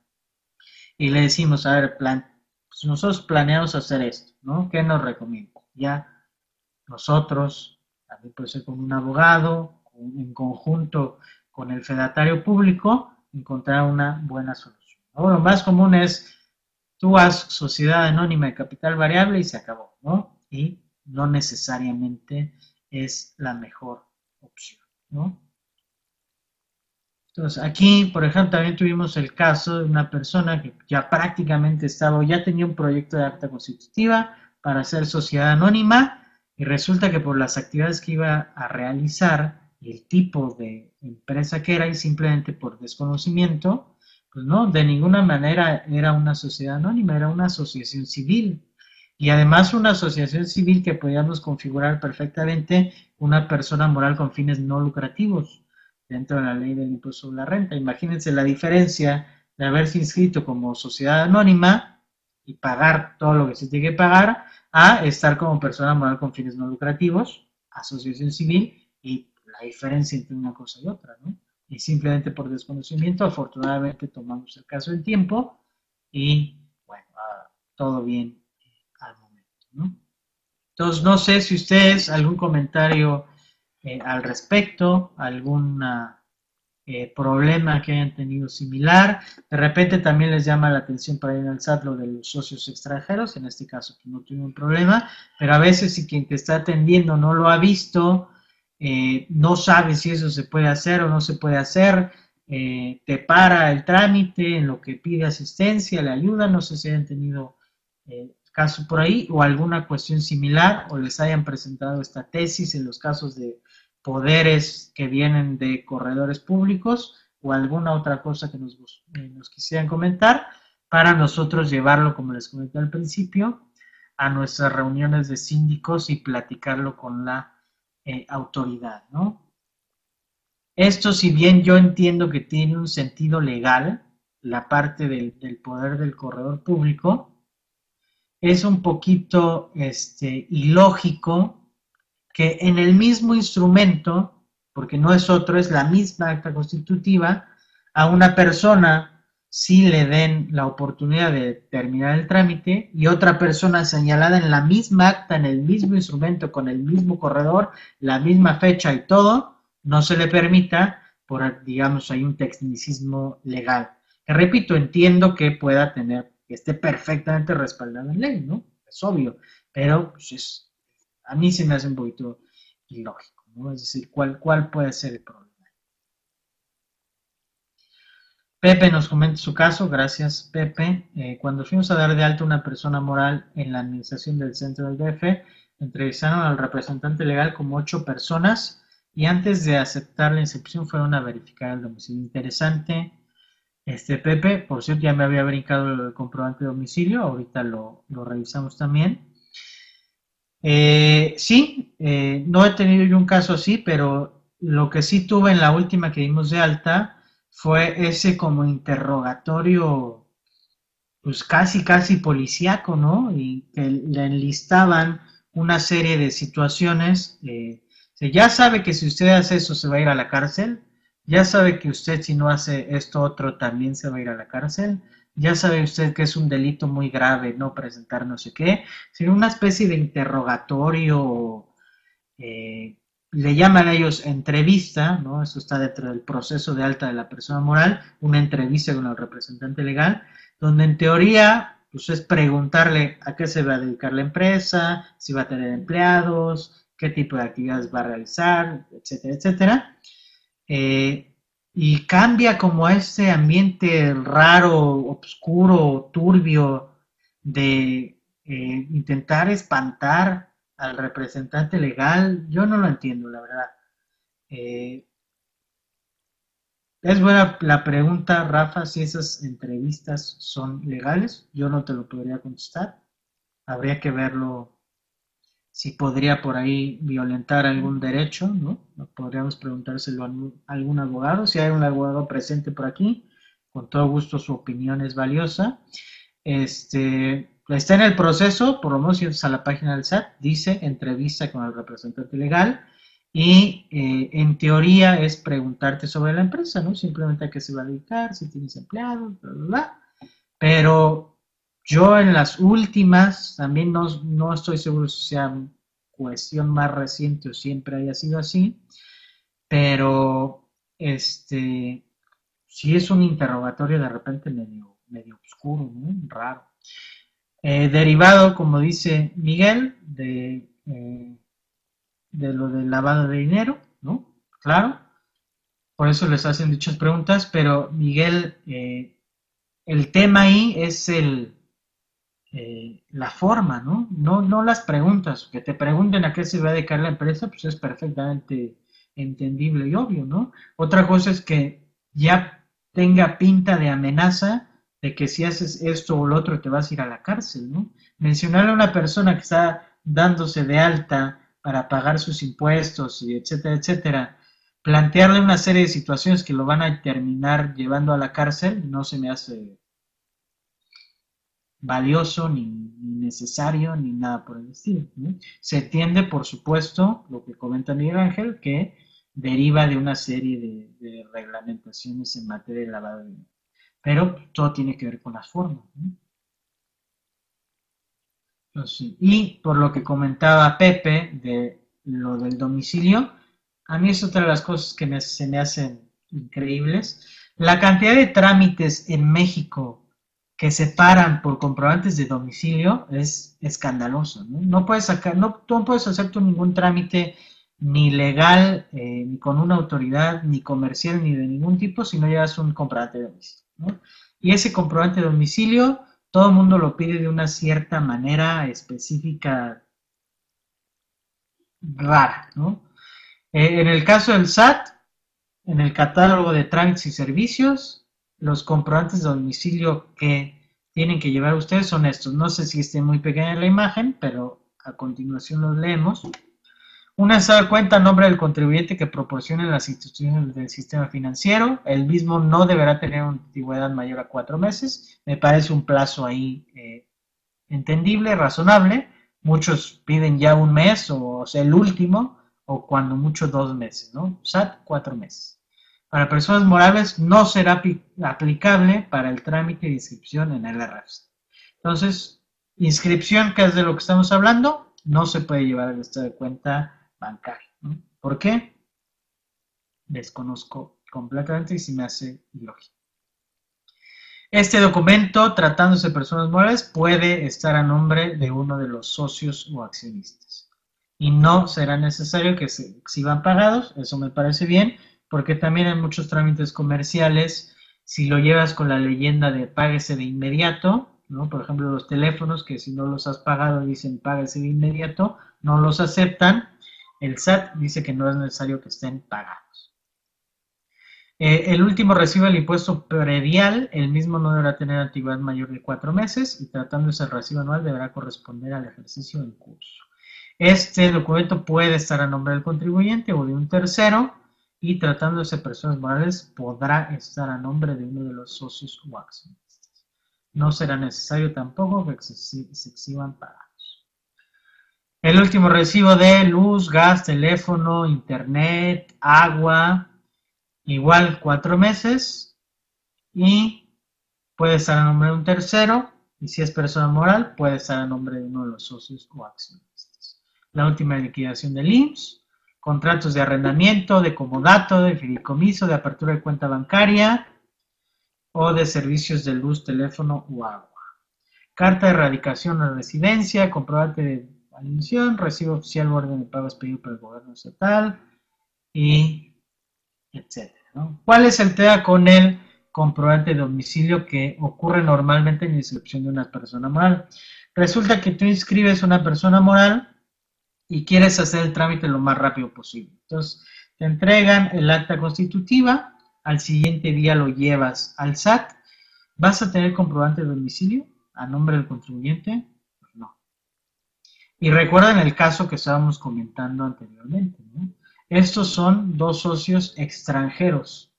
y le decimos, a ver, plan, pues nosotros planeamos hacer esto, ¿no? ¿Qué nos recomienda? Ya nosotros, también puede ser con un abogado, en conjunto con el fedatario público, encontrar una buena solución. Lo más común es, tú haz sociedad anónima de capital variable y se acabó, ¿no? Y no necesariamente es la mejor opción, ¿no? Entonces, aquí, por ejemplo, también tuvimos el caso de una persona que ya prácticamente estaba, ya tenía un proyecto de acta constitutiva para hacer sociedad anónima y resulta que por las actividades que iba a realizar el tipo de empresa que era y simplemente por desconocimiento, pues no, de ninguna manera era una sociedad anónima, era una asociación civil. Y además una asociación civil que podíamos configurar perfectamente una persona moral con fines no lucrativos dentro de la ley del impuesto sobre la renta. Imagínense la diferencia de haberse inscrito como sociedad anónima y pagar todo lo que se tiene que pagar a estar como persona moral con fines no lucrativos, asociación civil la diferencia entre una cosa y otra, ¿no? Y simplemente por desconocimiento, afortunadamente tomamos el caso en tiempo y bueno, ah, todo bien al momento, ¿no? Entonces, no sé si ustedes algún comentario eh, al respecto, algún eh, problema que hayan tenido similar. De repente también les llama la atención para ir al SAT lo de los socios extranjeros, en este caso que no tiene un problema, pero a veces si quien te está atendiendo no lo ha visto, eh, no sabe si eso se puede hacer o no se puede hacer, te para el trámite en lo que pide asistencia, le ayuda, no sé si hayan tenido caso por ahí o alguna cuestión similar o les hayan presentado esta tesis en los casos de poderes que vienen de corredores públicos o alguna otra cosa que nos, eh, nos quisieran comentar para nosotros llevarlo, como les comenté al principio, a nuestras reuniones de síndicos y platicarlo con la eh, autoridad, ¿no? Esto, si bien yo entiendo que tiene un sentido legal, la parte del, del poder del corredor público, es un poquito este, ilógico que en el mismo instrumento, porque no es otro, es la misma acta constitutiva, a una persona sí le den la oportunidad de terminar el trámite y otra persona señalada en la misma acta, en el mismo instrumento, con el mismo corredor, la misma fecha y todo, no se le permita por, digamos, hay un tecnicismo legal. Que repito, entiendo que pueda tener, que esté perfectamente respaldado en ley, ¿no? Es obvio, pero pues, es, a mí se me hace un poquito ilógico, ¿no? Es decir, ¿cuál, cuál puede ser el problema? Pepe nos comenta su caso, gracias Pepe. Eh, cuando fuimos a dar de alta una persona moral en la administración del centro del DF, entrevistaron al representante legal como ocho personas y antes de aceptar la inscripción fueron a verificar el domicilio. Interesante. Este Pepe, por cierto, ya me había brincado el comprobante de domicilio, ahorita lo, revisamos también. Eh, sí, eh, no he tenido yo un caso así, pero lo que sí tuve en la última que dimos de alta fue ese como interrogatorio, pues casi, casi policíaco, ¿no? Y que le enlistaban una serie de situaciones. Eh, ya sabe que si usted hace eso se va a ir a la cárcel, ya sabe que usted si no hace esto otro también se va a ir a la cárcel ya sabe usted que es un delito muy grave no presentar no sé qué, sino una especie de interrogatorio, eh, le llaman a ellos entrevista, ¿no? Eso está dentro del proceso de alta de la persona moral, una entrevista con el representante legal, donde en teoría pues es preguntarle a qué se va a dedicar la empresa, si va a tener empleados, qué tipo de actividades va a realizar, etcétera, etcétera. Eh, y cambia como ese ambiente raro, oscuro, turbio de eh, intentar espantar al representante legal, yo no lo entiendo, la verdad. Eh, es buena la pregunta, Rafa, si esas entrevistas son legales. Yo no te lo podría contestar. Habría que verlo si podría por ahí violentar algún derecho, ¿no? Podríamos preguntárselo a algún abogado. Si hay un abogado presente por aquí, con todo gusto su opinión es valiosa. Este, está en el proceso, por lo menos si a la página del SAT, dice entrevista con el representante legal y eh, en teoría es preguntarte sobre la empresa, ¿no? Simplemente a qué se va a dedicar, si tienes empleados, bla, bla, bla. Pero yo en las últimas, también no, no estoy seguro si sea cuestión más reciente o siempre haya sido así, pero este, si es un interrogatorio de repente medio, medio oscuro, ¿no? raro. Eh, derivado, como dice Miguel, de, eh, de lo del lavado de dinero, ¿no? Claro. Por eso les hacen dichas preguntas, pero Miguel, eh, el tema ahí es el, la forma, ¿no? ¿no? No las preguntas. Que te pregunten a qué se va a dedicar la empresa, pues es perfectamente entendible y obvio, ¿no? Otra cosa es que ya tenga pinta de amenaza de que si haces esto o lo otro te vas a ir a la cárcel, ¿no? Mencionarle a una persona que está dándose de alta para pagar sus impuestos y etcétera, etcétera, plantearle una serie de situaciones que lo van a terminar llevando a la cárcel no se me hace valioso ni, necesario ni nada por el estilo. Se entiende, por supuesto, lo que comenta Miguel Ángel, que deriva de una serie de, de reglamentaciones en materia de lavado de dinero pero todo tiene que ver con las formas. y por lo que comentaba Pepe de lo del domicilio, a mí es otra de las cosas que se me hacen increíbles. La cantidad de trámites en México que se paran por comprobantes de domicilio es escandaloso. No, puedes sacar, no, no puedes hacer tú ningún trámite ni legal, eh, ni con una autoridad, ni comercial, ni de ningún tipo si no llevas un comprobante de domicilio. Y ese comprobante de domicilio, todo el mundo lo pide de una cierta manera específica rara, ¿no? Eh, en el caso del SAT, en el catálogo de trámites y servicios, los comprobantes de domicilio que tienen que llevar ustedes son estos. No sé si esté muy pequeña la imagen, pero a continuación los leemos. Una de cuenta a nombre del contribuyente que proporcionen las instituciones del sistema financiero. El mismo no deberá tener una antigüedad mayor a cuatro meses. Me parece un plazo ahí eh, entendible, razonable. Muchos piden ya un mes o, sea, el último o cuando mucho dos meses, ¿no? SAT, cuatro meses. Para personas morales no será aplicable para el trámite de inscripción en el RFC. Entonces, inscripción, que es de lo que estamos hablando, no se puede llevar el estado de cuenta bancario. ¿Por qué? Desconozco completamente y si me hace ilógico. Este documento, tratándose de personas morales, puede estar a nombre de uno de los socios o accionistas. Y no será necesario que se exhiban pagados, eso me parece bien, porque también en muchos trámites comerciales, si lo llevas con la leyenda de páguese de inmediato, ¿no? Por ejemplo, los teléfonos que si no los has pagado dicen páguese de inmediato, no los aceptan el SAT dice que no es necesario que estén pagados. Eh, el último recibe el impuesto predial, el mismo no deberá tener antigüedad mayor de cuatro meses y tratándose el recibo anual deberá corresponder al ejercicio en curso. Este documento puede estar a nombre del contribuyente o de un tercero y tratándose de personas morales podrá estar a nombre de uno de los socios o accionistas. No será necesario tampoco que se exhiban pagados. El último recibo de luz, gas, teléfono, internet, agua, igual cuatro meses. Y puede estar a nombre de un tercero. Y si es persona moral, puede estar a nombre de uno de los socios o accionistas. La última liquidación del IMSS, contratos de arrendamiento, de comodato, de fideicomiso, de apertura de cuenta bancaria o de servicios de luz, teléfono o agua. Carta de erradicación o residencia, comprobante de admisión, recibo oficial orden de pago expedido por el gobierno estatal y etcétera. ¿Cuál es el tema con el comprobante de domicilio que ocurre normalmente en la inscripción de una persona moral? Resulta que tú inscribes una persona moral y quieres hacer el trámite lo más rápido posible. Entonces, te entregan el acta constitutiva, al siguiente día lo llevas al SAT, ¿vas a tener comprobante de domicilio a nombre del contribuyente? Y recuerden el caso que estábamos comentando anteriormente. Estos son dos socios extranjeros.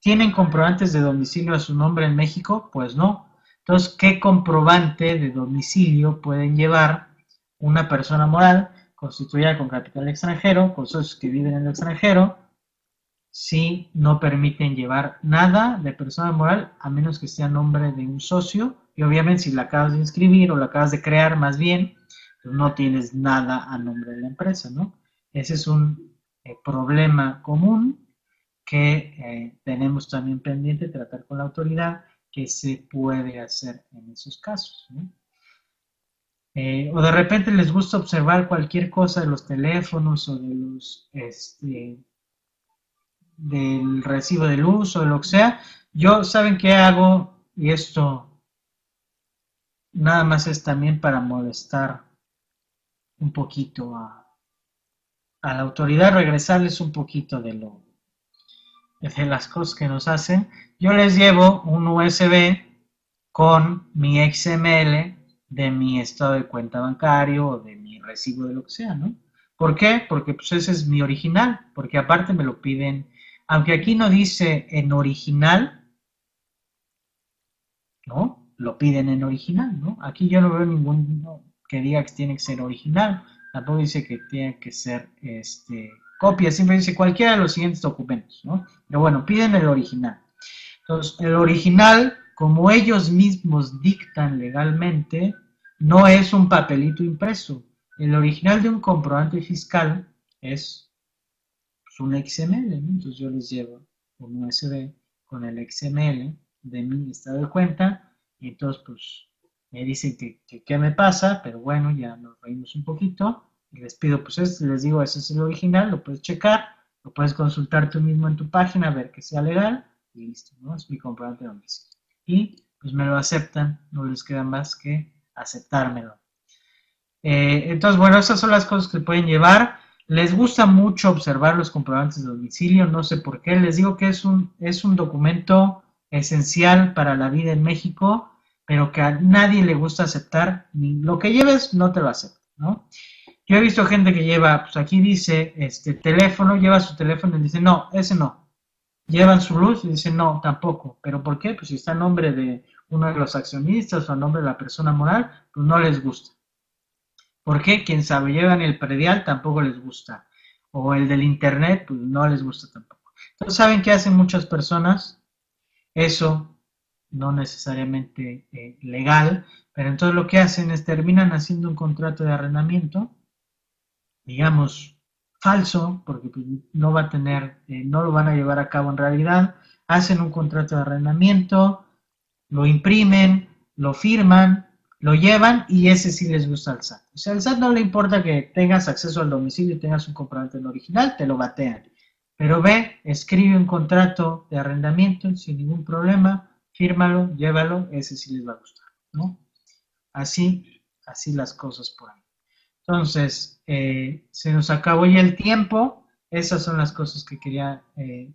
¿Tienen comprobantes de domicilio a su nombre en México? Pues no. Entonces, ¿qué comprobante de domicilio pueden llevar una persona moral constituida con capital extranjero, con socios que viven en el extranjero, si no permiten llevar nada de persona moral a menos que sea nombre de un socio? Y obviamente si la acabas de inscribir o la acabas de crear más bien, pues no tienes nada a nombre de la empresa, ¿no? Ese es un eh, problema común que eh, tenemos también pendiente tratar con la autoridad que se puede hacer en esos casos. Eh, o de repente les gusta observar cualquier cosa de los teléfonos o de los este, del recibo de luz o de lo que sea. Yo, ¿saben qué hago? Y esto nada más es también para molestar un poquito a, a la autoridad, regresarles un poquito de lo de las cosas que nos hacen. Yo les llevo un USB con mi XML de mi estado de cuenta bancario o de mi recibo de lo que sea, ¿no? ¿Por qué? Porque pues ese es mi original, porque aparte me lo piden, aunque aquí no dice en original, ¿no? Lo piden en original, ¿no? Aquí yo no veo ningún que diga que tiene que ser original, tampoco dice que tiene que ser este, copia, siempre dice cualquiera de los siguientes documentos, ¿no? Pero bueno, piden el original. Entonces, el original, como ellos mismos dictan legalmente, no es un papelito impreso. El original de un comprobante fiscal es un XML, Entonces yo les llevo un USB con el XML de mi estado de cuenta y entonces pues me dicen que, qué me pasa, pero bueno, ya nos reímos un poquito y les pido, pues les digo, ese es el original, lo puedes checar, lo puedes consultar tú mismo en tu página, ver que sea legal y listo, ¿no? Es mi comprobante de domicilio. Y pues me lo aceptan, no les queda más que aceptármelo. Eh, entonces, bueno, esas son las cosas que pueden llevar. Les gusta mucho observar los comprobantes de domicilio, no sé por qué. Les digo que es un, es un documento esencial para la vida en México, pero que a nadie le gusta aceptar. Lo que lleves no te lo acepta, ¿no? Yo he visto gente que lleva, pues aquí dice, este teléfono, lleva su teléfono y dice, no, ese no. Llevan su luz y dicen, no, tampoco. ¿Pero por qué? Pues si está en nombre de uno de los accionistas o a nombre de la persona moral, pues no les gusta. ¿Por qué? Quien sabe, llevan el predial, tampoco les gusta. O el del internet, pues no les gusta tampoco. Entonces, ¿saben qué hacen muchas personas? Eso no necesariamente eh, legal, pero entonces lo que hacen es terminan haciendo un contrato de arrendamiento digamos, falso, porque pues, no va a tener, eh, no lo van a llevar a cabo en realidad, hacen un contrato de arrendamiento, lo imprimen, lo firman, lo llevan y ese sí les gusta al SAT. O sea, al SAT no le importa que tengas acceso al domicilio y tengas un comprobante en original, te lo batean. Pero ve, escribe un contrato de arrendamiento sin ningún problema, fírmalo, llévalo, ese sí les va a gustar, ¿no? Así, así las cosas por ahí. Entonces, eh, se nos acabó ya el tiempo. Esas son las cosas que quería eh,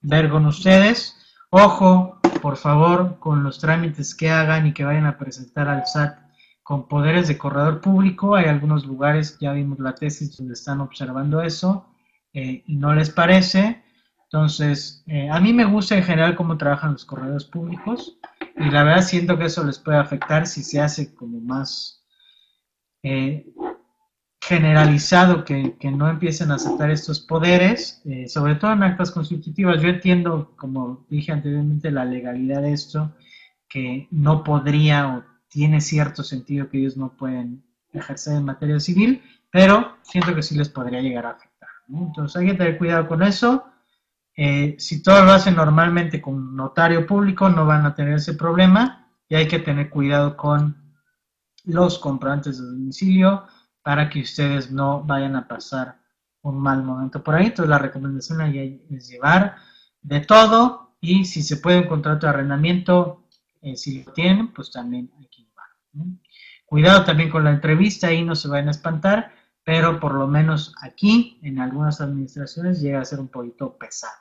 ver con ustedes. Ojo, por favor, con los trámites que hagan y que vayan a presentar al SAT con poderes de corredor público. Hay algunos lugares, ya vimos la tesis donde están observando eso eh, y no les parece. Entonces, a mí me gusta en general cómo trabajan los corredores públicos y la verdad siento que eso les puede afectar si se hace como más eh, generalizado que, no empiecen a aceptar estos poderes, eh, sobre todo en actas constitutivas. Yo entiendo, como dije anteriormente, la legalidad de esto, que no podría o tiene cierto sentido que ellos no pueden ejercer en materia civil, pero siento que sí les podría llegar a afectar. Entonces hay que tener cuidado con eso. Eh, si todos lo hacen normalmente con notario público, no van a tener ese problema y hay que tener cuidado con los comprantes de domicilio para que ustedes no vayan a pasar un mal momento por ahí. Entonces la recomendación ahí es llevar de todo y si se puede un contrato de arrendamiento, eh, si lo tienen, pues también hay que. Cuidado también con la entrevista, ahí no se vayan a espantar, pero por lo menos aquí, en algunas administraciones, llega a ser un poquito pesado.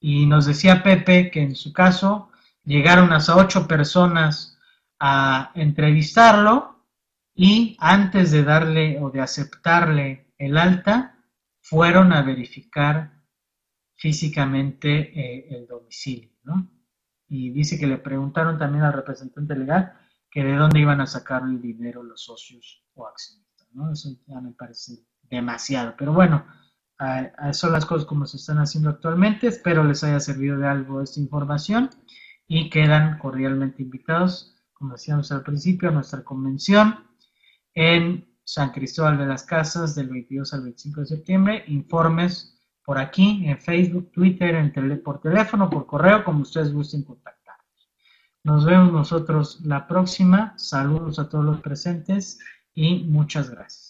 Y nos decía Pepe que en su caso llegaron hasta ocho personas a entrevistarlo y antes de darle o de aceptarle el alta, fueron a verificar físicamente eh, el domicilio, ¿no? y dice que le preguntaron también al representante legal que de dónde iban a sacar el dinero los socios o accionistas, ¿no? Eso ya me parece demasiado, pero bueno, son las cosas como se están haciendo actualmente. Espero les haya servido de algo esta información y quedan cordialmente invitados, como decíamos al principio, a nuestra convención en San Cristóbal de las Casas del 22 al 25 de septiembre. Informes por aquí, en Facebook, Twitter, en por teléfono, por correo, como ustedes gusten contactarnos. Nos vemos nosotros la próxima. Saludos a todos los presentes y muchas gracias.